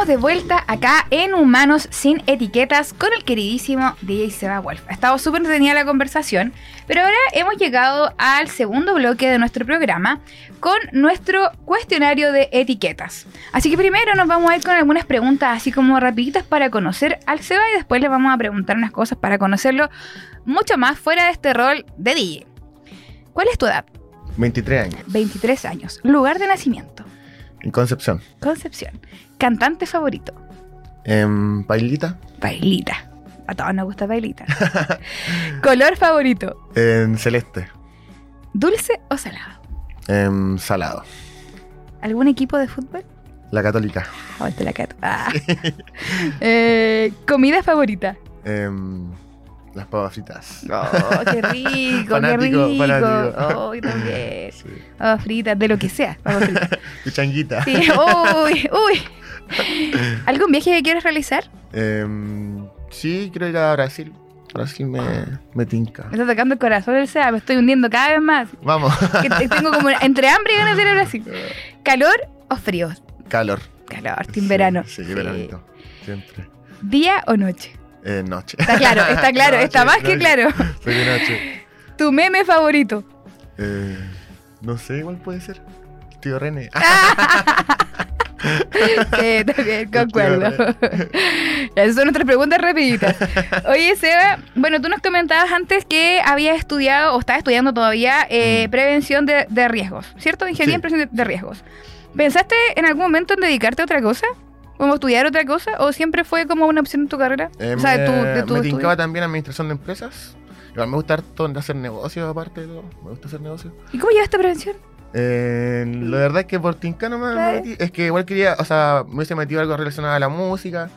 estamos de vuelta acá en Humanos sin Etiquetas con el queridísimo DJ Seba Wolf. Ha estado súper entretenida la conversación, pero ahora hemos llegado al segundo bloque de nuestro programa con nuestro cuestionario de etiquetas. Así que primero nos vamos a ir con algunas preguntas así como rapiditas para conocer al Seba y después le vamos a preguntar unas cosas para conocerlo mucho más fuera de este rol de DJ. ¿Cuál es tu edad? 23 años. 23 años. Lugar de nacimiento. En Concepción. Concepción. Cantante favorito. En Pailita. Bailita. A todos nos gusta bailita. Color favorito. En Celeste. ¿Dulce o salado? En Salado. ¿Algún equipo de fútbol? La Católica. Oh, este la cato. Ah. Eh, ¿Comida favorita? En las papas fritas. Oh, qué rico, Fanático, qué rico. fanático. Oh, también. Sí. Papas fritas, de lo que sea. Papas fritas. Changuita. Sí, uy, uy. ¿Algún viaje que quieres realizar? Em, sí, quiero ir a Brasil. Brasil me, me tinca. Me está tocando el corazón el SEA, me estoy hundiendo cada vez más. Vamos. Que tengo como entre hambre y ganas de ir a Brasil. ¿Calor o frío? Calor. Calor, team Sí, verano. Sí, Sí. veranito. Siempre. ¿Día o noche? Eh, noche. Está claro, está claro, Noche, está más que claro. Soy de noche. ¿Tu meme favorito? Eh, no sé, igual puede ser. Tío René. Sí, también, concuerdo. Esas son nuestras preguntas rapiditas. Oye, Seba, bueno, tú nos comentabas antes que habías estudiado, o estás estudiando todavía, eh, Mm. prevención de, de riesgos, ¿cierto? Ingeniería Sí. en prevención de, de riesgos. ¿Pensaste en algún momento en dedicarte a otra cosa? ¿Como estudiar otra cosa? ¿O siempre fue como una opción en tu carrera? Eh, o sea, de tu, me, de tu me tincaba también administración de empresas. Igual me gusta harto hacer negocios aparte de todo. Me gusta hacer negocios. ¿Y cómo llegaste a prevención? Eh, la verdad es que por Tincano me, me metí. Es que igual quería, o sea, me hubiese metido algo relacionado a la música.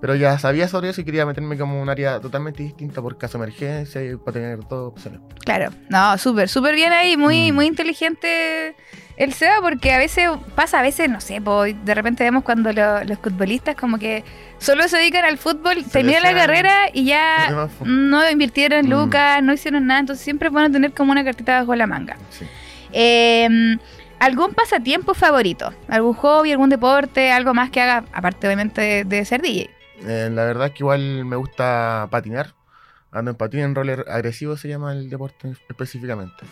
Pero ya sabía sobre eso y quería meterme como un área totalmente distinta por caso de emergencia y para tener dos opciones. Claro, no, súper, súper bien ahí, muy, Mm. muy inteligente el SEBA, porque a veces pasa, a veces, no sé, po, de repente vemos cuando lo- los futbolistas como que solo se dedican al fútbol, terminan la carrera y ya no invirtieron Mm. lucas, no hicieron nada, entonces siempre van a tener como una cartita bajo la manga. Sí. Eh, ¿Algún pasatiempo favorito? ¿Algún hobby, algún deporte, algo más que haga, aparte obviamente de, de ser DJ? Eh, la verdad es que igual me gusta patinar. Ando en patín en roller agresivo se llama el deporte específicamente.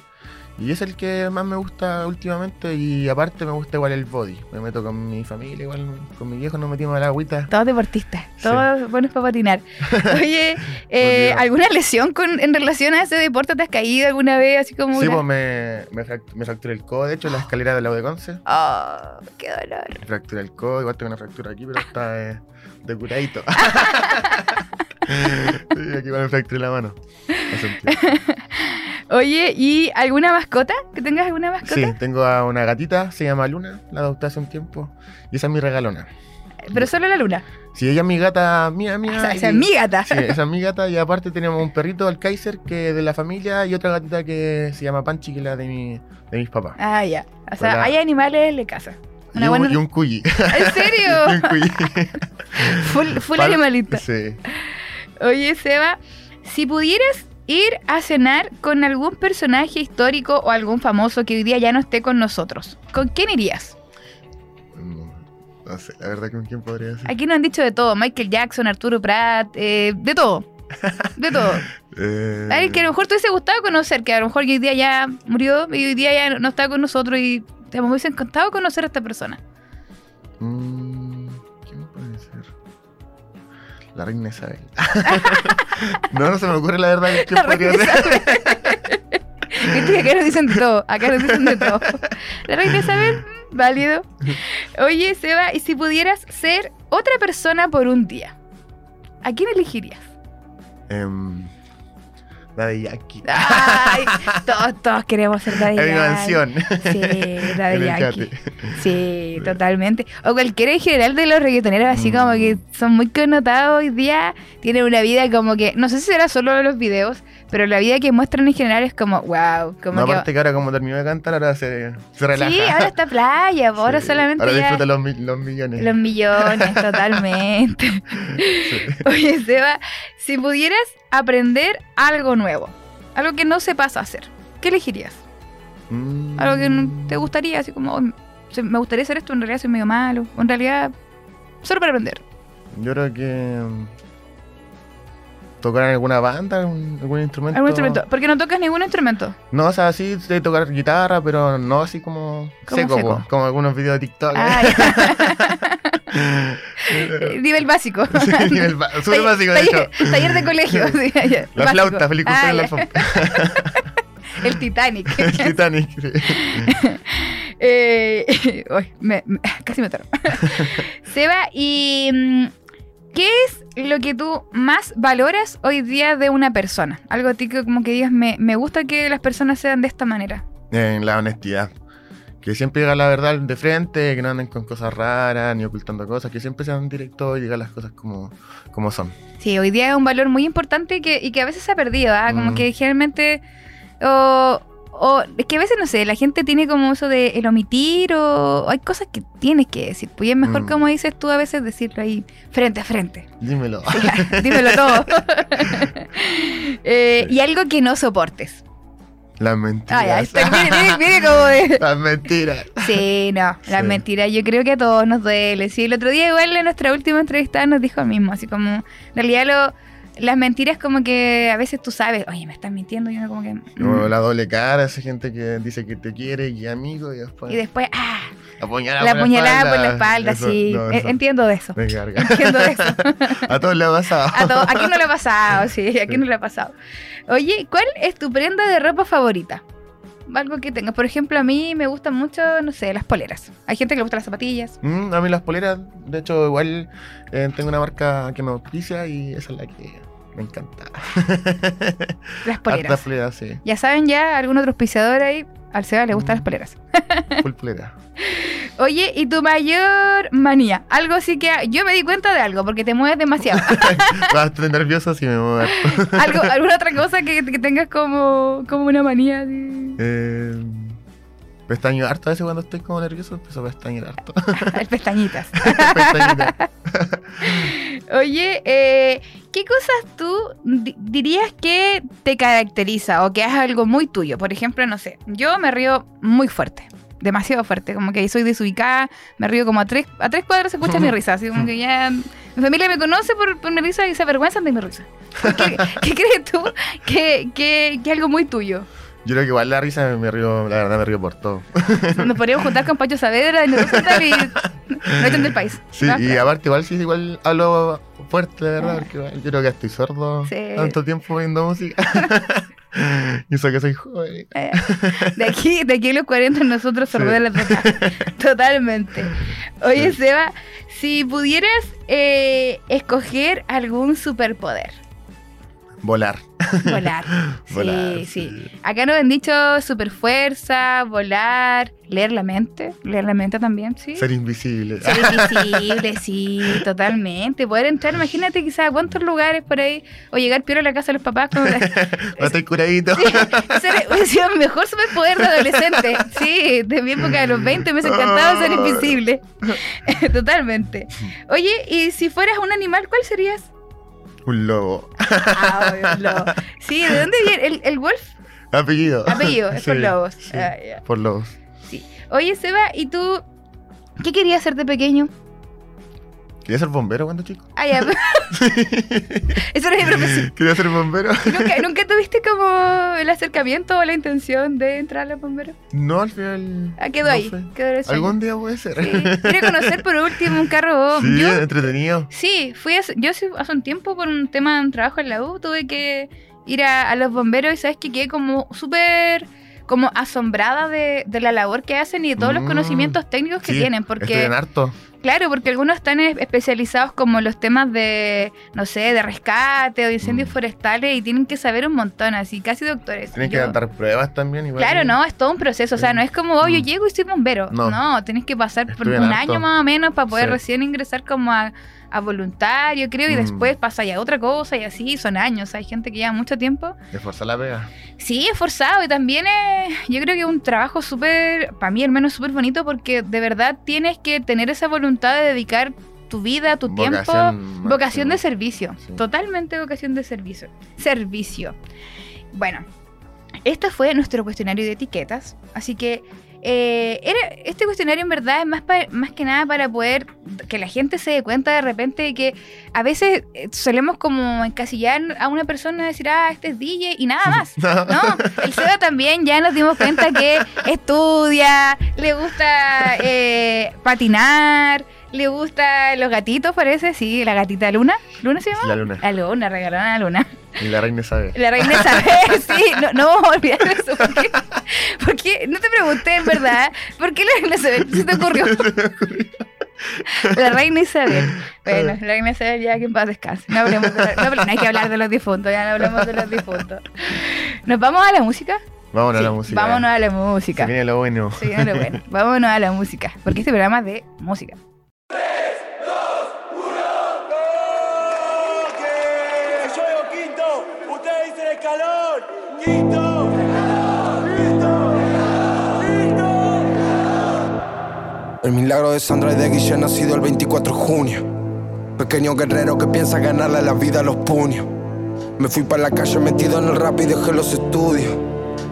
Y es el que más me gusta últimamente y aparte me gusta igual el body. Me meto con mi familia, igual con mi viejo nos metimos a la agüita. Todos deportistas, Sí. todos buenos para patinar. Oye, eh. ¿alguna lesión con, en relación a ese deporte? ¿Te has caído alguna vez? Así como Sí, una- pues me, me, fract- me fracturé el codo, de hecho, en la escalera de la U de Conce. Oh, qué dolor. Me fracturé el codo, igual tengo una fractura aquí, pero está eh, de curadito. sí, aquí me fracturé la mano. Oye, ¿y alguna mascota? ¿Que tengas alguna mascota? Sí, tengo a una gatita, se llama Luna, la adopté hace un tiempo. Y esa es mi regalona. Pero solo la luna. Sí, ella es mi gata mía, mía. O sea, y- esa es mi gata. Sí, esa es mi gata. Y aparte tenemos un perrito, el Kaiser, que es de la familia, y otra gatita que se llama Panchi, que es la de, mi, de mis papás. Ah, ya. O sea, hay animales de casa. Y Una un, buena... y un cuyi. ¿En Y un serio? cuyi. full full Pal- animalita. Sí. Oye, Seba, si pudieras ir a cenar con algún personaje histórico o algún famoso que hoy día ya no esté con nosotros, ¿con quién irías? No, no sé, la verdad, ¿con quién podría ser? Aquí nos han dicho de todo, Michael Jackson, Arturo Pratt, eh, de todo. De todo. Eh, A ver, que a lo mejor te hubiese gustado conocer, que a lo mejor hoy día ya murió y hoy día ya no está con nosotros y te me hubiese encantado conocer a esta persona. mm, ¿Quién puede ser? La reina Isabel. no, no se me ocurre la verdad La podría ser. Que acá nos dicen de todo, acá nos dicen de todo. La reina Isabel, válido. Oye, Seba, y si pudieras ser otra persona por un día, ¿a quién elegirías? Em, de Yankee. Ay, todos, todos queremos ser Daddy En mi Yankee. mansión. Sí, Daddy Yankee. Sí, totalmente. O cualquiera en general de los reggaetoneros, así Mm. como que son muy connotados hoy día, tienen una vida como que, no sé si será solo de los videos, pero la vida que muestran en general es como, wow, como No, que... aparte que ahora como terminó de cantar, ahora se, se relaja. Sí, ahora está playa, ahora solamente Ahora ya disfruta los, mi- los millones. los millones, totalmente. Sí. Oye, Seba, si pudieras aprender algo nuevo, algo que no sepas hacer, ¿qué elegirías? Mm. Algo que te gustaría, así como, "Oh, se- me gustaría hacer esto, en realidad soy medio malo, o en realidad Solo para aprender. Yo creo que. Tocar en alguna banda, algún, algún instrumento. ¿Algún instrumento? Porque no tocas ningún instrumento. No, o sea, sí de tocar guitarra, pero no así como ¿Cómo seco, como algunos videos de TikTok. Ah. Nivel básico. Sí, nivel súper básico, de taller, hecho. taller de colegio. sí, La básico. flauta, feliz Ah, la flauta. El Titanic. El Titanic. sí. Eh, uy, me- me- casi me toro. Seba, ¿y mm, qué es lo que tú más valoras hoy día de una persona? Algo a ti que como que digas, me, me gusta que las personas sean de esta manera. En la honestidad. Que siempre diga la verdad de frente, que no anden con cosas raras ni ocultando cosas, que siempre sean directos y digan las cosas como, como son. Sí, hoy día es un valor muy importante que, y que a veces se ha perdido, ¿ah? Como Mm. que generalmente... O, o es que a veces, no sé, la gente tiene como eso de el omitir o, o hay cosas que tienes que decir. Pues y es mejor, Mm. como dices tú, a veces decirlo ahí frente a frente. Dímelo. Ya, dímelo todo. Eh, y algo que no soportes. Las mentiras. Ay, viene, viene- viene como de... Las mentiras. Sí, no, las Sí. mentiras yo creo que a todos nos duele. Sí, el otro día igual en nuestra última entrevista nos dijo lo mismo, así como, en realidad lo, las mentiras como que a veces tú sabes, oye, me estás mintiendo, y uno como que... mm. La doble cara, esa gente que dice que te quiere y amigo y después Y después, ah, apuñalada la por puñalada por la espalda, Eso, sí. no, E- eso Entiendo de eso. me. Entiendo de eso. A todos les ha pasado. A todo, aquí no le ha pasado, sí, aquí no le ha pasado. Oye, ¿cuál es tu prenda de ropa favorita? Algo que tengas. Por ejemplo, a mí me gustan mucho, no sé, las poleras. Hay gente que le gustan las zapatillas. Mm, a mí las poleras, de hecho, igual eh, tengo una marca que me auspicia y esa es la que me encanta. Las poleras. poleras, sí. Ya saben ya, algún otro auspiciador ahí. Al Seba le gustan Mm. las poleras. Full polera. Oye, ¿y tu mayor manía? Algo así que yo me di cuenta de algo porque te mueves demasiado. Estar nervioso si me muevo algo, alguna otra cosa que, que tengas como, como una manía. así? Eh, pestaño harto a veces cuando estoy como nervioso, empiezo a pestañear harto. Pestañitas. Pestañita. Oye, eh, ¿qué cosas tú di- dirías que te caracteriza o que es algo muy tuyo? Por ejemplo, no sé, yo me río muy fuerte, demasiado fuerte, como que soy desubicada, me río como a tres, a tres cuadras se escucha mi risa, así como que ya mi familia me conoce por, por mi risa y se avergüenzan de mi risa. ¿Qué, qué crees tú que, que, que es algo muy tuyo? Yo creo que igual la risa me río, la verdad me río por todo. Nos podríamos juntar con Pacho Saavedra y nos y no echan del país. Sí, No, y aparte igual sí, igual hablo fuerte, de verdad, porque igual yo creo que estoy sordo Sí. tanto tiempo viendo música. y eso que soy joven. Eh, De aquí, de aquí a los 40 nosotros Sí. sordelas total- Totalmente. Oye, Sí. Seba, si pudieras eh, escoger algún superpoder, Volar. volar. Sí, Volar, sí. Acá nos han dicho superfuerza, volar, leer la mente. Leer la mente también, sí. Ser invisible. Ser invisible, sí, totalmente. Poder entrar, imagínate quizás a cuántos lugares por ahí, o llegar peor a la casa de los papás con la- No estoy curadito. Sí, ser, el mejor superpoder de adolescente. Sí, de mi época de los 20 me encantado ser invisible. Totalmente. Oye, y si fueras un animal, ¿cuál serías? Un lobo. Ah, obvio, un lobo. Sí, ¿de dónde viene? ¿El, el wolf? Apellido. Apellido, es por Sí, lobos. sí, Ah, ya. Por lobos. Sí. Oye, Seba, ¿y tú qué querías ser de pequeño? Quería ser bombero cuando chico. Ah, ya. Eso era mi profesión. Quería ser bombero. ¿Nunca, ¿Nunca tuviste como el acercamiento o la intención de entrar a los bomberos? No, al final. Ah, quedó no ahí. Quedó el. Algún día puede ser. Sí. Quiero conocer por último un carro. Sí, Yo, entretenido. sí, fui hace- yo hace un tiempo por un tema de un trabajo en la U, tuve que ir a, a los bomberos y sabes que quedé como súper como asombrada de, de la labor que hacen y de todos los Mm, conocimientos técnicos que Sí, tienen, porque Estudian harto. Claro, porque algunos están es- especializados como los temas de no sé, de rescate o de incendios Mm. forestales y tienen que saber un montón, así casi doctores. Tienen que dar pruebas también. Igual. Claro, no, es todo un proceso. O sea, no es como, oh, yo Mm. llego y soy bombero. No, No. tienes que pasar por un harto. año más o menos para poder Sí. recién ingresar como a, a voluntario, creo, y Mm. después pasa ya otra cosa y así son años. Hay gente que lleva mucho tiempo. Esforzar la pega. Sí, es forzado y también es, yo creo que es un trabajo súper, para mí al menos súper bonito porque de verdad tienes que tener esa voluntad de dedicar tu vida, tu tiempo, Vocación vocación de servicio. Sí. Totalmente vocación de servicio. Servicio. Bueno, este fue nuestro cuestionario de etiquetas. Así que eh, era, este cuestionario en verdad es más, pa- más que nada para poder que la gente se dé cuenta de repente de que a veces eh, solemos como encasillar a una persona decir, ah, este es DJ y nada más. No, el Seba también ya nos dimos cuenta que estudia, le gusta eh, patinar, le gusta los gatitos, parece, sí, la gatita Luna. ¿Luna se llama? La luna. La Luna, regalaron a la Luna. Y la reina sabe. La reina Isabel, sí, no, no vamos a olvidar eso. Porque, porque no te pregunté, en verdad, ¿por qué la reina Isabel se te ocurrió? La reina Isabel. Bueno, la reina Isabel ya que en paz descanse. No, hablemos de no, hablemos- no hay que hablar de los difuntos, ya no hablamos de los difuntos. ¿Nos vamos a la música? Vámonos a la música. Vámonos a la Se música. viene lo bueno. Sí, no, bueno, vámonos a la música. Porque este programa es de música. ¡Que yo digo quinto! ¡Ustedes dicen escalón! ¡Quinto! El milagro de Sandra y de Guille nacido el 24 de junio. Pequeño guerrero que piensa ganarle la vida a los puños. Me fui para la calle metido en el rap y dejé los estudios.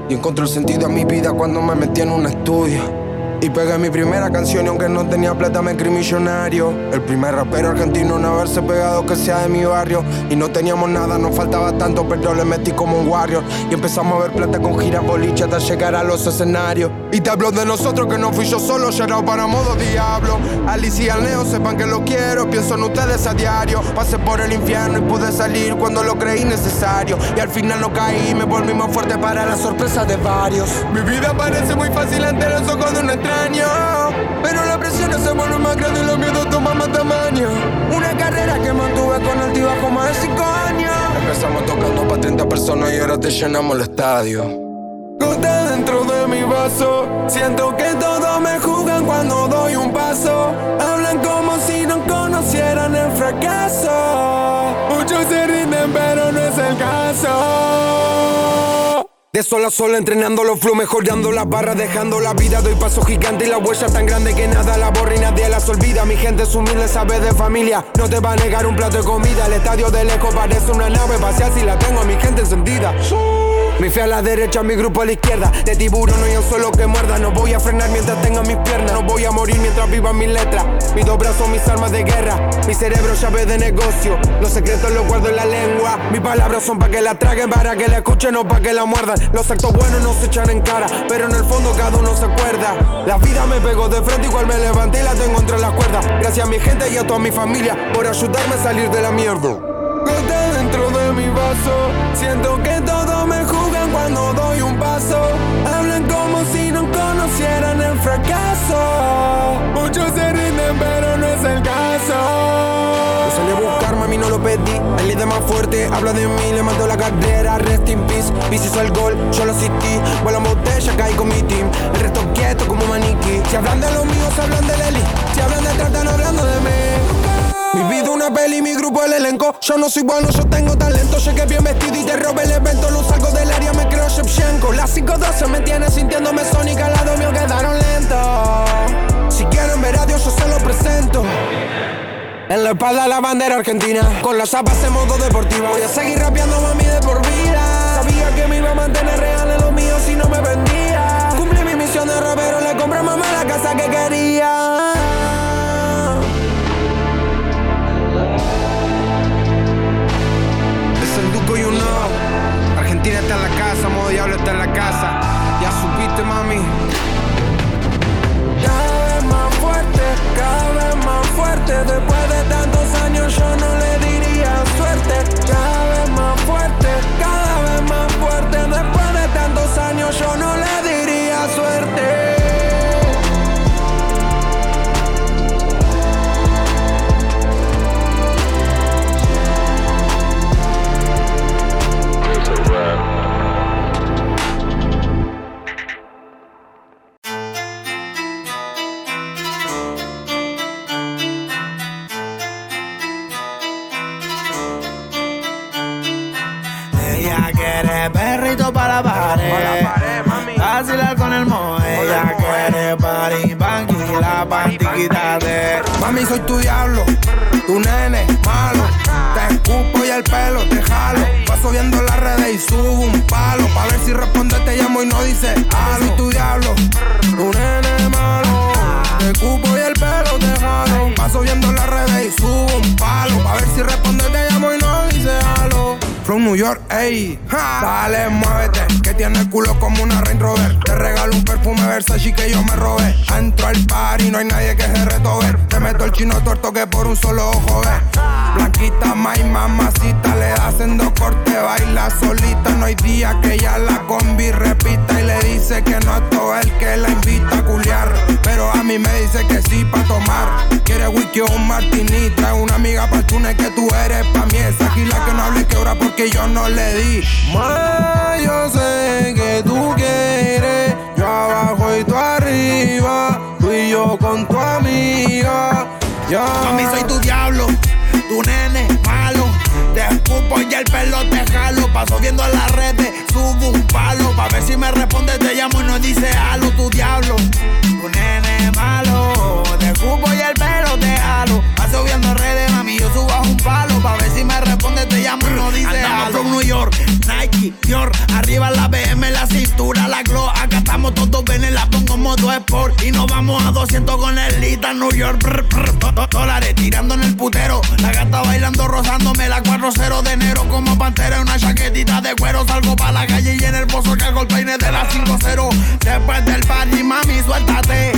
Y encontré el sentido a mi vida cuando me metí en un estudio. Y pegué mi primera canción y aunque no tenía plata me creí millonario. El primer rapero argentino en haberse pegado que sea de mi barrio. Y no teníamos nada, nos faltaba tanto, pero le metí como un warrior. Y empezamos a ver plata con giras boliche hasta llegar a los escenarios. Y te hablo de nosotros que no fui yo solo, llorado para modo diablo. Alicia y al Neo sepan que lo quiero, pienso en ustedes a diario. Pasé por el infierno y pude salir cuando lo creí necesario. Y al final no caí, me volví más fuerte para la sorpresa de varios. Mi vida parece muy fácil ante los ojos de un Pero la presión se vuelve más grande y los miedos toman más tamaño. Una carrera que mantuve con altibajo más de cinco años. Empezamos tocando para 30 personas y ahora te llenamos el estadio. Gota dentro de mi vaso. Siento que todos me juzgan cuando doy un paso. Hablan como si no conocieran el fracaso. Muchos se rinden, pero no es el caso. De sol a sol entrenando los flow, mejorando las barras, dejando la vida. Doy paso gigante y la huella tan grande que nada la borra y nadie las olvida. Mi gente es humilde, sabe de familia. No te va a negar un plato de comida. El estadio de lejos parece una nave espacial si la tengo a mi gente encendida. Mi fe a la derecha, mi grupo a la izquierda. De tiburón no hay un solo que muerda. No voy a frenar mientras tenga mis piernas. No voy a morir mientras viva mis letras. Mis dos brazos, mis armas de guerra. Mi cerebro, llave de negocio. Los secretos los guardo en la lengua. Mis palabras son para que la traguen, para que la escuchen, no para que la muerdan. Los actos buenos no se echan en cara, pero en el fondo cada uno se acuerda. La vida me pegó de frente, igual me levanté y la tengo entre las cuerdas. Gracias a mi gente y a toda mi familia por ayudarme a salir de la mierda. Gota dentro de mi vaso. Siento que todos me cuando doy un paso. Hablan como si no conocieran el fracaso. Muchos se rinden, pero no es el caso. Salí a buscar, mami, no lo pedí. El líder más fuerte habla de mí, le mando la carrera. Rest in peace. Bici hizo el gol, yo lo asistí. Vuelan botella, caí con mi team. El resto quieto como maniquí. Si hablan de los míos, hablan de Leli. Si hablan de trata, no hablando de mí. Mi vida una peli, mi grupo el elenco. Yo no soy bueno, yo tengo talento. Llegué bien vestido y te robé el evento. Lo salgo del área, Shevchenko. La 512 me tiene sintiéndome sónica. Al lado mío quedaron lentos. Si quieren ver a Dios, yo se lo presento. En la espalda la bandera argentina. Con las zapas en modo deportivo. Voy a seguir rapeando, mami, de por vida. Sabía que me iba a mantener real en lo mío si no me vendía. Cumplí mi misión de rapero, le compré mamá la casa que quería. Está en la casa. Ya supiste, mami. Cada vez más fuerte, cada vez más fuerte. Después de tantos años yo no le diría suerte. Cada vez más fuerte, cada vez más fuerte. Después de tantos años yo no York, ey. Dale, muévete. Que tiene el culo como una Range Rover. Te regalo un perfume Versace que yo me robé. Entro al par y no hay nadie que se retover. Te meto el chino tuerto que por un solo ojo ve. Blanquita, my mamacita. Le haciendo corte, baila solita. No hay día que ella la combi repita. Y le dice que no es todo el que la invita a culiar. Pero a mí me dice que sí pa' tomar. Quiere whisky o un martini. Trae una amiga pa' que tú eres pa' mí. Esa la que no hable que ahora que yo no le di. Más yo sé que tú quieres, yo abajo y tú arriba, tú y yo con tu amiga. Ya. Mami, soy tu diablo, tu nene malo. Te escupo y el pelo te jalo. Paso viendo las redes, subo un palo. Pa' ver si me responde, te llamo y no dice halo, tu diablo. Tu nene malo. Te escupo y el jalo. Paso viendo redes, mami, yo subo a un palo. Pa' ver si me responde, te llamo y no dice Andamos from New York, Nike, Dior. Arriba la BM, la cintura, la glow. Acá estamos todos, ven, la pongo modo sport. Y nos vamos a 200 con el Lita New York. dólares tirando en el putero. La gata bailando, rozándome la 4-0 de enero. Como pantera, una chaquetita de cuero. Salgo pa' la calle y en el pozo cargo el peine de la 5-0. Después del party, mami, suéltate.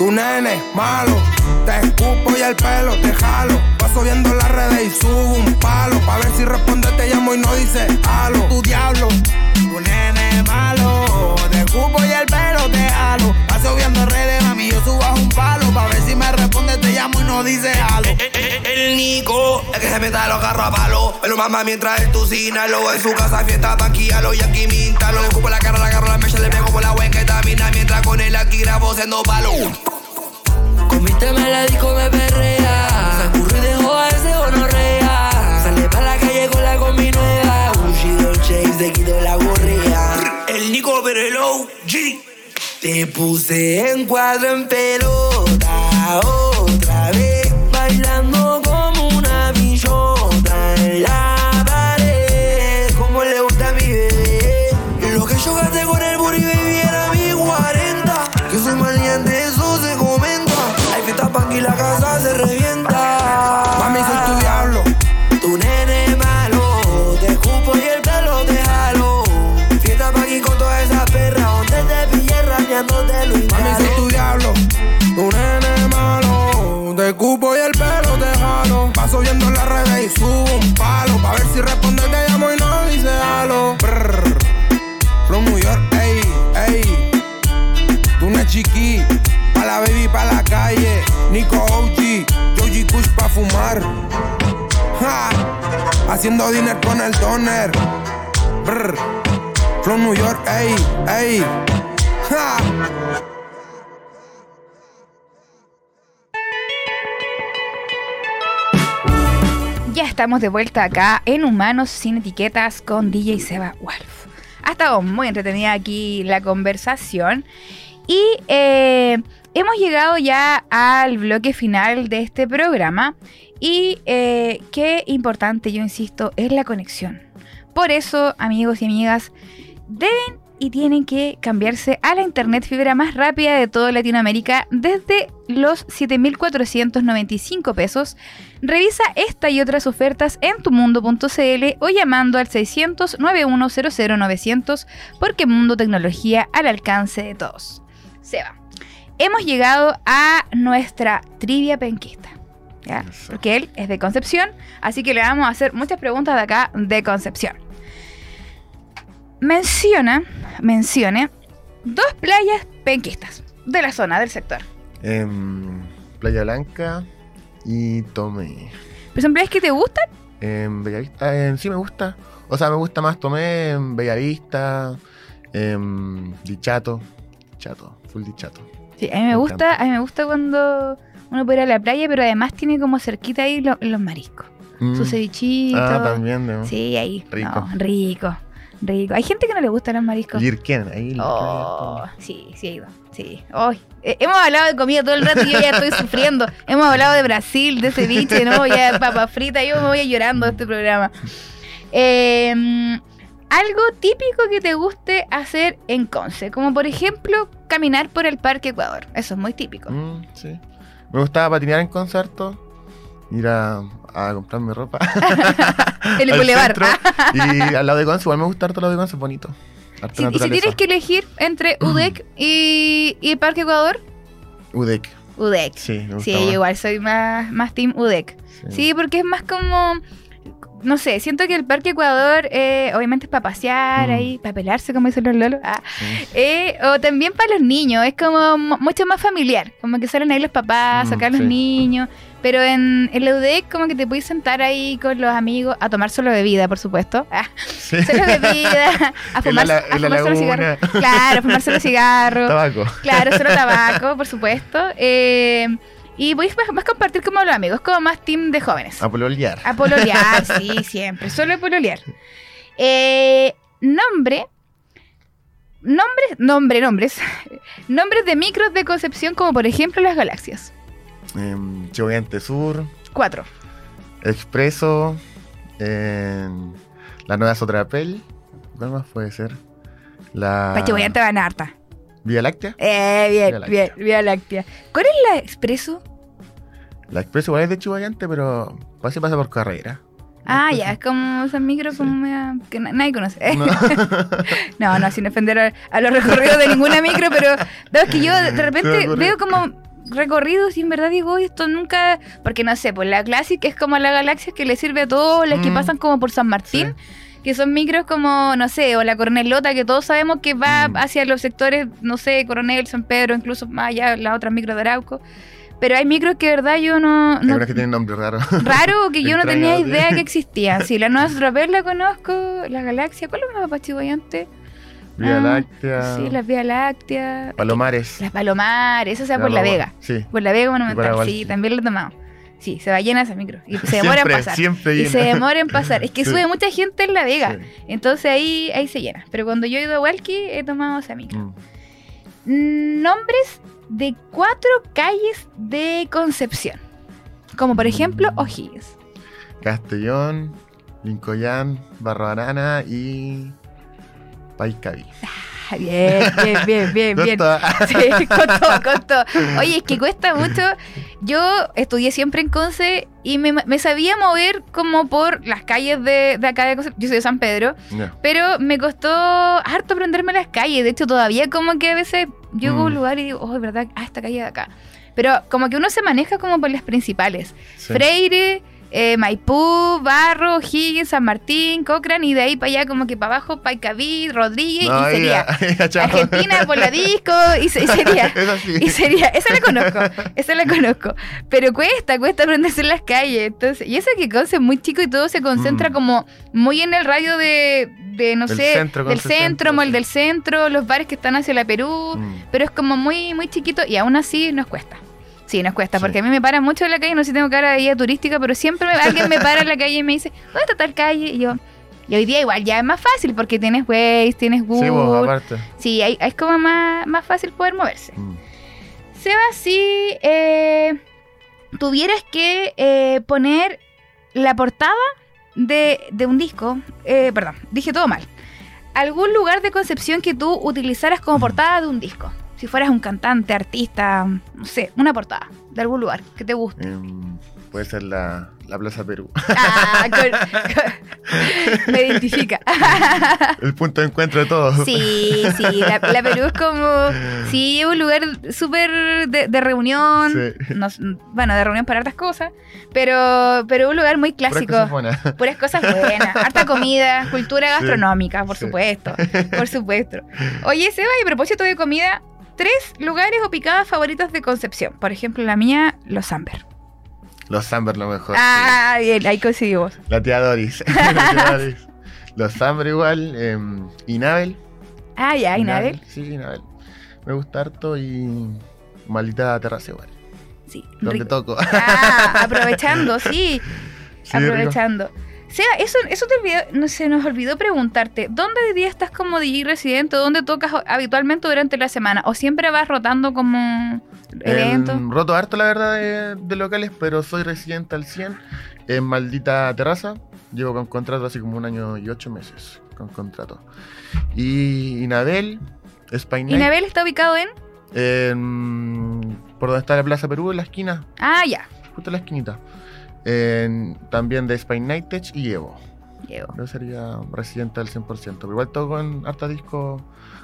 Tu nene malo. Te escupo y el pelo te jalo. Paso viendo las redes y subo un palo. Pa' ver si responde, te llamo y no dice halo. Tu diablo. Tu nene malo. Te escupo y el pelo te jalo. Paso viendo redes, mami, yo subo a un palo. Pa' ver si me responde, te llamo y no dice halo. El Nico, es que se meta los carros a palo. Me lo mama mientras él lo En su casa fiesta, banquillalo y aquí mintalo. Le escupo la cara, la agarro la mecha, le pego por la hueca mina Mientras con él aquí grabo siendo palo. Comiste me la disco me perrea. Y dejó a ese honorrea. Sale pa' la calle con la combi nueva. Un Chase, se quitó la gorrea. El Nico pero el OG. Te puse en cuadro en pelota otra Haciendo dinero con el toner. Brr. From New York, ey, ey. Ya estamos de vuelta acá en Humanos sin Etiquetas con DJ Seba Wolf. Ha estado muy entretenida aquí la conversación y eh, hemos llegado ya al bloque final de este programa y eh, qué importante, yo insisto, es la conexión. Por eso, amigos y amigas, deben y tienen que cambiarse a la internet fibra más rápida de toda Latinoamérica desde los 7.495 pesos. Revisa esta y otras ofertas en tumundo.cl o llamando al 600 9100 900 porque Mundo Tecnología al alcance de todos. Seba, hemos llegado a nuestra trivia penquista. ¿Ya? Porque él es de Concepción, así que le vamos a hacer muchas preguntas de acá de Concepción menciona, mencione dos playas penquistas de la zona, del sector. Em, Playa Blanca y Tomé. ¿Pero son playas que te gustan? En Bellavista, em, sí me gusta. O sea, me gusta más Tomé, en Bellavista, em, Dichato. Dichato, full Dichato. Sí, a mí me, Me gusta, a mí me gusta cuando uno puede ir a la playa, pero además tiene como cerquita ahí lo- los mariscos. Mm. Su cevichito. Ah, también. ¿no? Sí, ahí. Rico. No, rico. Rico. Hay gente que no le gustan los mariscos. Lirken, ahí. Oh, sí, sí he ido. Sí. Eh, hemos hablado de comida todo el rato y yo ya estoy sufriendo. Hemos hablado de Brasil, de ceviche, ¿no? Ya papa frita, yo me voy llorando de este programa. Eh, algo típico que te guste hacer en Conce, como por ejemplo caminar por el Parque Ecuador. Eso es muy típico. Mm, sí. Me gustaba patinar en conciertos, ir a, a comprarme ropa. el al centro, y al lado de Conce, igual me gusta harto el lado de Conce, es bonito. Si, y si tienes que elegir entre UDEC y, y Parque Ecuador, UDEC, UDEC. sí, me gusta Sí, igual soy más, más Team UDEC. Sí, porque es más como. No sé, siento que el Parque Ecuador, eh, obviamente es para pasear Mm. ahí, para pelarse, como dicen los lolos. ah, eh, o también para los niños, es como mu- mucho más familiar. Como que salen ahí los papás, Mm, sacar los niños. Pero en el UDEC, como que te puedes sentar ahí con los amigos a tomar solo bebida, por supuesto. Ah, Sí. solo bebida, a En fumar, la- a en la fumar solo laguna. cigarros. Claro, fumar solo cigarros. Tabaco. Claro, solo tabaco, por supuesto. Eh, y voy más, más compartir como los amigos, como más team de jóvenes. A pololear. A pololear, sí, siempre. Solo a pololear. Eh, nombre. Nombres, nombre, nombres. Nombres de micros de concepción, como por ejemplo las galaxias. Em, Cheboyante Sur, Cuatro. Expreso, en la Nueva Sotrapel. ¿Cuál más puede ser? La Pachiboyante van harta. Vía Láctea. Eh, bien, Vía Láctea. bien, Vía Láctea. ¿Cuál es la expreso? La Expreso igual es de Chihuayante, pero que pasa por carrera. Ah, ya, es como esas micros como media- que na- nadie conoce. No. No, no, sin ofender a, a los recorridos de ninguna micro, pero no, es que yo de repente veo como recorridos y en verdad digo, "Oye, esto nunca, porque no sé, pues la Classic es como la galaxia que le sirve a todos, las que Mm. pasan como por San Martín, que son micros como, no sé, o la Coronelota, que todos sabemos que va Mm. hacia los sectores, no sé, Coronel, San Pedro, incluso más allá, las otras micros de Arauco. Pero hay micros que de verdad yo no... No que tienen nombre raro. Raro que yo no tenía idea que existían. Sí, la Nueva Stropel la conozco, la Galaxia. ¿Cuál es la más pachiboyante? Vía Ah, Láctea. Sí, la Vía Láctea. Palomares. Las Palomares, esa sea La por La Vega. Sí. Por La Vega Monumental, sí, también lo he tomado. Sí, se va llena esa micro. Y se demora siempre, en pasar. Siempre Y se demora en pasar. Es que Sí. sube mucha gente en La Vega. Sí. Entonces ahí, ahí se llena. Pero cuando yo he ido a Walkie, he tomado esa micro. Mm, Nombres de cuatro calles de Concepción. Como por ejemplo, O'Higgins. Castellón, Lincoyán, Barro Arana y Paicaví. Ah, Bien, bien, bien, bien, bien. Sí, costó, costó. Oye, es que cuesta mucho. Yo estudié siempre en Conce y me, me sabía mover como por las calles de, de acá de Conce. Yo soy de San Pedro, pero me costó harto aprenderme las calles. De hecho, todavía como que a veces llego a un Mm. lugar y digo, oh, es verdad, ah, esta calle de acá. Pero como que uno se maneja como por las principales. Sí. Freire, eh, Maipú, Barro, Higgins, San Martín, Cochrane y de ahí para allá como que para abajo, Paicaví, Rodríguez No, y sería ya, ya, chao. Argentina por la disco y, se- y sería... Es así. Y sería, esa la conozco, esa la conozco. Pero cuesta, cuesta aprenderse en las calles. Entonces, y eso que Conce es muy chico y todo se concentra Mm. como muy en el radio de, de no Del sé, centro, del centro, centro, como el sí. del centro, los bares que están hacia la Perú. Mm. Pero es como muy, muy chiquito y aún así nos cuesta. Sí, nos cuesta, Sí. porque a mí me paran mucho en la calle, no sé si tengo cara de guía turística, pero siempre me- alguien me para en la calle y me dice, ¿dónde está tal calle? Y yo, y hoy día igual ya es más fácil porque tienes Waze, tienes Google. Sí, vos, aparte. Sí, ahí es como más, más fácil poder moverse. Mm. Seba, si eh, tuvieras que eh, poner la portada de, de un disco, eh, perdón, dije todo mal, algún lugar de concepción que tú utilizaras como portada de un disco. Si fueras un cantante, artista, no sé, una portada de algún lugar que te guste. Em, puede ser la, la Plaza Perú. Ah, con- con- me identifica. El punto de encuentro de todos. Sí, sí, la, la Perú es como, sí, es un lugar súper de, de reunión, Sí. no- bueno, de reunión para hartas cosas, pero, pero un lugar muy Puras clásico. cosas buenas. Puras cosas buenas, harta comida, cultura gastronómica, por sí. supuesto, por supuesto. Oye, Seba, y a propósito de comida, tres lugares o picadas favoritas de Concepción. Por ejemplo, la mía, los Amber. Los Samber lo mejor. Ah, bien, ahí coincidimos. La tía Doris. La tía Doris. Los Samber igual. em, Inabel. Ah, ya, Inabel. Sí, Inabel. Me gusta harto y. Maldita terraza igual. Sí, Donde rico. toco. Ah, aprovechando, sí. Sí, rico. Sea, eso, eso te olvidó- no se nos olvidó preguntarte, ¿dónde hoy día estás como DJ residente? ¿Dónde tocas habitualmente durante la semana? ¿O siempre vas rotando como eventos? En- roto harto, la verdad, de, de locales, pero soy residente al 100 en Maldita Terraza. Llevo con contrato así como un año y ocho meses con contrato. Y Inabel, Spain ¿Y Night, Nabel está ubicado en? en- por donde está la Plaza Perú, en la esquina, Ah, ya. justo en la esquinita. En- también de Spain Night Tech y Evo. Llego. Yo sería residente al 100%. Pero igual toco en harta disco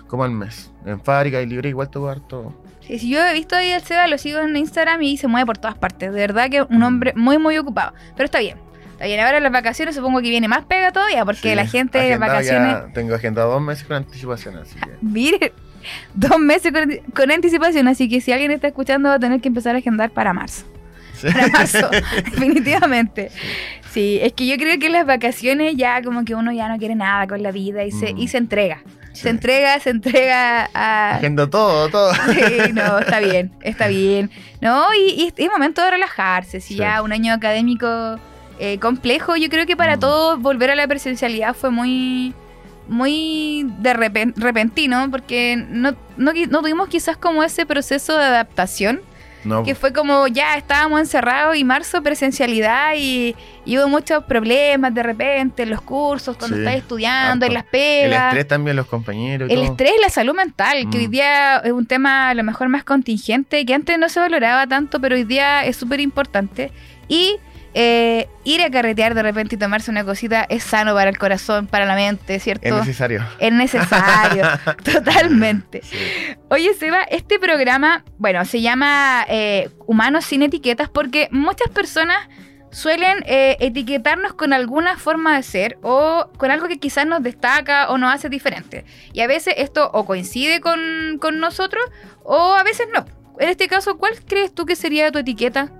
como al mes. En fábrica y libre igual toco harto. Sí, sí, yo he visto ahí al Seba, lo sigo en Instagram y se mueve por todas partes. De verdad que un hombre muy, muy ocupado. Pero está bien. Está bien, ahora en las vacaciones supongo que viene más pega todavía, porque Sí, la gente de vacaciones... ya- tengo agendado dos meses con anticipación, así que. Mire, dos meses con, con anticipación, así que si alguien está escuchando va a tener que empezar a agendar para marzo. Definitivamente. Sí, es que yo creo que en las vacaciones ya como que uno ya no quiere nada con la vida y se, Mm. y se entrega. Sí. Se entrega, se entrega a... Agendo todo, todo. Sí, no, está bien, está bien. No, y, y es momento de relajarse. Si Sí. ya un año académico eh, complejo, yo creo que para Mm. todos volver a la presencialidad fue muy muy de repen- repentino porque no, no, no tuvimos quizás como ese proceso de adaptación No, que fue como ya estábamos encerrados y marzo presencialidad y, y hubo muchos problemas de repente en los cursos, cuando Sí, estás estudiando, en las el pegas. estrés también, los compañeros. y El todo. estrés y la salud mental, que hoy Mm. día es un tema a lo mejor más contingente, que antes no se valoraba tanto, pero hoy día es súper importante. Y eh, ir a carretear de repente y tomarse una cosita es sano para el corazón, para la mente, ¿cierto? Es necesario. Es necesario, totalmente. Sí. Oye, Seba, este programa, bueno, se llama eh, Humanos sin etiquetas porque muchas personas suelen eh, etiquetarnos con alguna forma de ser o con algo que quizás nos destaca o nos hace diferente. Y a veces esto o coincide con, con nosotros o a veces no. En este caso, ¿cuál crees tú que sería tu etiqueta?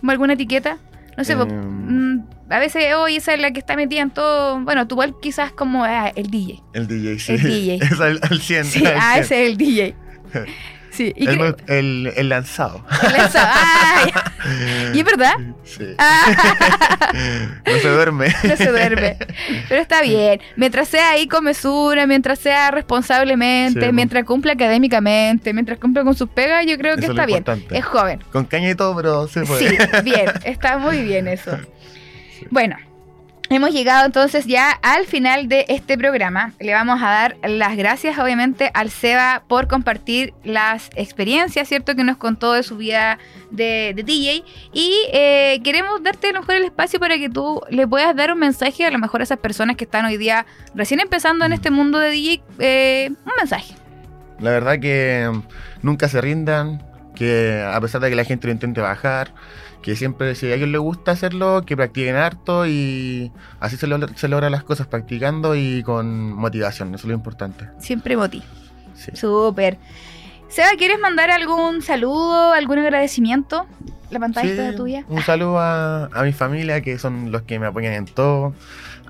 ¿Como ¿Alguna etiqueta? No sé, Em. mm, a veces hoy esa es la que está metida en todo. Bueno, tú igual quizás como ah, el DJ. El DJ, sí. El DJ. Es al, al 100. Sí, al ah, 100. ese es el DJ. Sí, y el, el- el lanzado. el lanza- ah, ya. ¿Y es verdad? Sí. Ah, no se duerme. no se duerme. Pero está bien. Mientras sea ahí con mesura, mientras sea responsablemente, Sí, mientras cumpla académicamente, mientras cumpla con sus pegas, yo creo que está bien. importante. Es joven. Con caña y todo, pero se puede. Sí, bien, está muy bien eso. Bueno, hemos llegado entonces ya al final de este programa. Le vamos a dar las gracias obviamente al Seba por compartir las experiencias, ¿cierto? Que nos contó de su vida de, de DJ. Y eh, queremos darte a lo mejor el espacio para que tú le puedas dar un mensaje a lo mejor a esas personas que están hoy día recién empezando en este mundo de DJ. eh, un mensaje. La verdad que mm, nunca se rindan, que a pesar de que la gente lo intente bajar, que siempre si a ellos les gusta hacerlo, que practiquen harto y así se, logra- se logran las cosas, practicando y con motivación, eso es lo importante. Siempre Moti. Sí. Súper. Seba, ¿quieres mandar algún saludo, algún agradecimiento? La pantalla Sí, está tuya. Un saludo a, a mi familia, que son los que me apoyan en todo,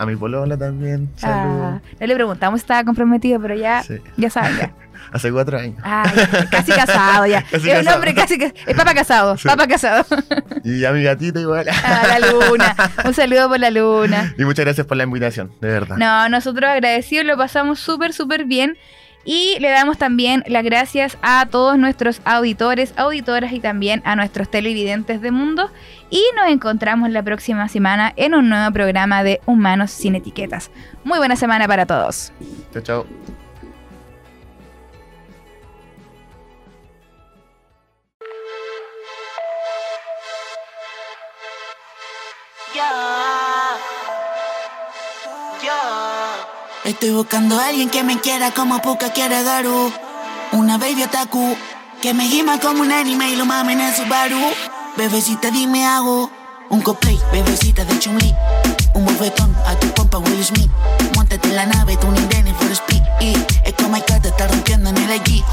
a mi polola también. Ah, no le preguntamos si estaba comprometido, pero ya, Sí. ya saben ya. Hace cuatro años. Ah, ya, casi casado ya. Casi es un casado. hombre casi es papá casado, Sí. papá casado. Y a mi gatita igual. Ah, la luna. Un saludo por la luna. y muchas gracias por la invitación, de verdad. No, nosotros agradecidos, lo pasamos súper, súper bien. Y le damos también las gracias a todos nuestros auditores, auditoras y también a nuestros televidentes de mundo. Y nos encontramos la próxima semana en un nuevo programa de Humanos sin Etiquetas. Muy buena semana para todos. Chao, chao. Estoy buscando a alguien que me quiera como Puka quiere Garu. Una baby otaku que me gima como un anime y lo mame en el Subaru. Bebecita, dime hago un cosplay, bebecita de Chun-Li. Un bofetón a tu pompa Will Smith. Montate en la nave, tú ni Denny for speed. Y es como my te está rompiendo en el IG.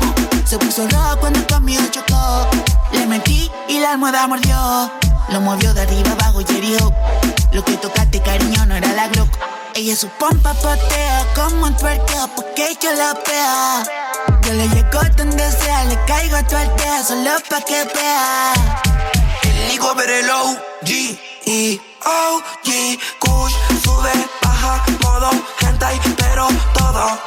Se puso rojo cuando conmigo chocó. Le metí y la almohada mordió. Lo movió de arriba abajo y herió. Lo que tocaste, cariño, no era la Glock. Ella su pompa patea como un tuerqueo porque yo la pea. Yo le llego donde sea, le caigo a tu aldea solo pa' que veas. El Nico Perelo, G y O G Kush sube, baja, modo hentai, pero todo.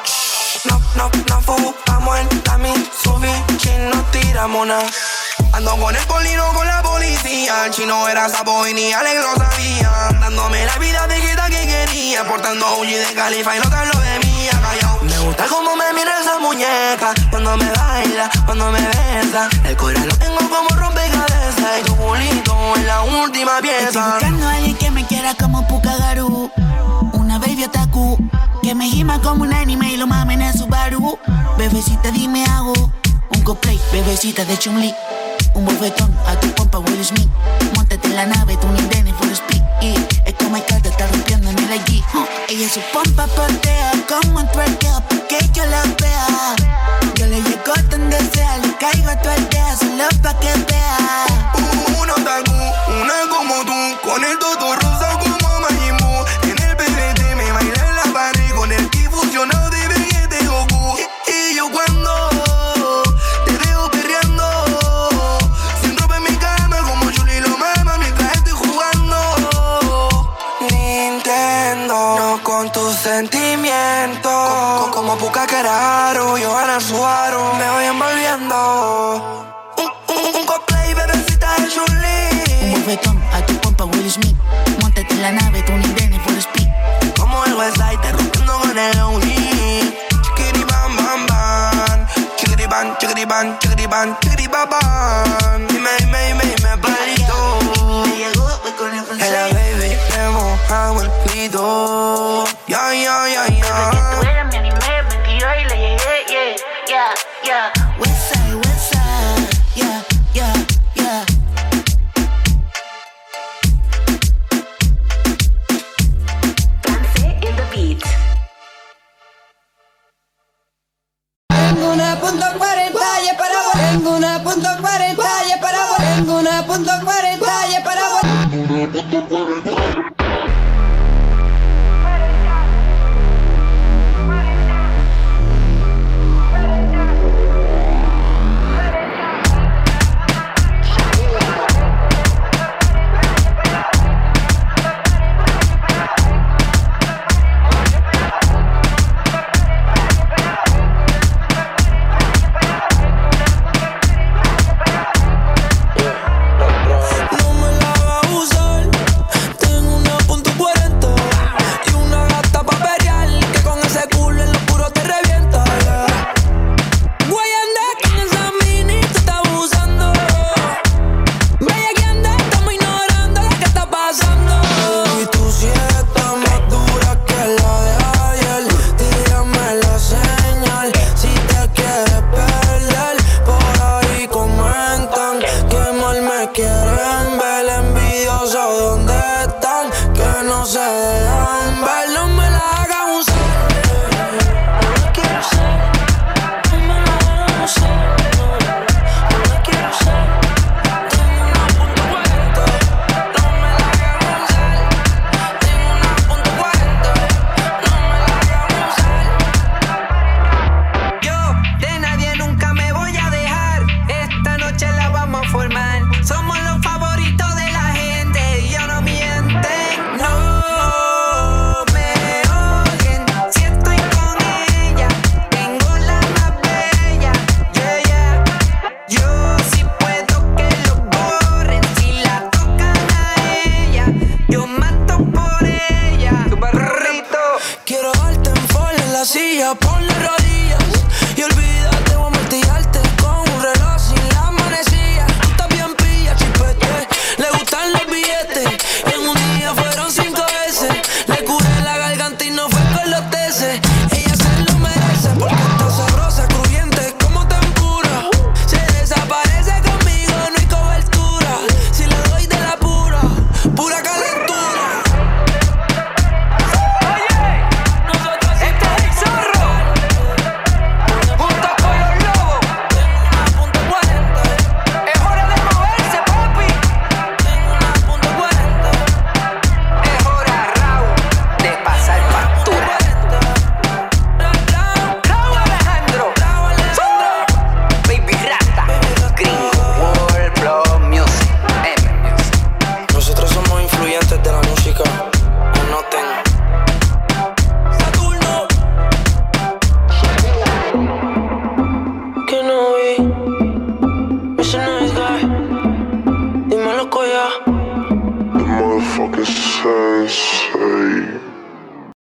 No, no, no fumamos el tami, subí, no tiramos nada. Ando con el polino con la policía. El chino era sapo y ni Alex lo sabía. Dándome la vida de quita que quería. Portando un de califa y no te hablo de mía. Callao. Me gusta cómo me mira esa muñeca. Cuando me baila, cuando me besa. El corazón lo tengo como rompecabezas. Y tu culito es la última Estoy pieza. buscando a alguien que me quiera como Pukagaru. Una baby otaku. Que me gima como un anime y lo mame en el Subaru. Bebecita, dime hago. Un cosplay, bebecita de Chun-Li. Un bofetón a tu pompa Will Smith. Montate en la nave, tú ni Denny full speed. Y es como el te está rompiendo en el allí. Ella su pompa patea como un twerkeo porque yo la vea. Yo le llego donde sea, le caigo a tu aldea solo pa' que vea. Vos.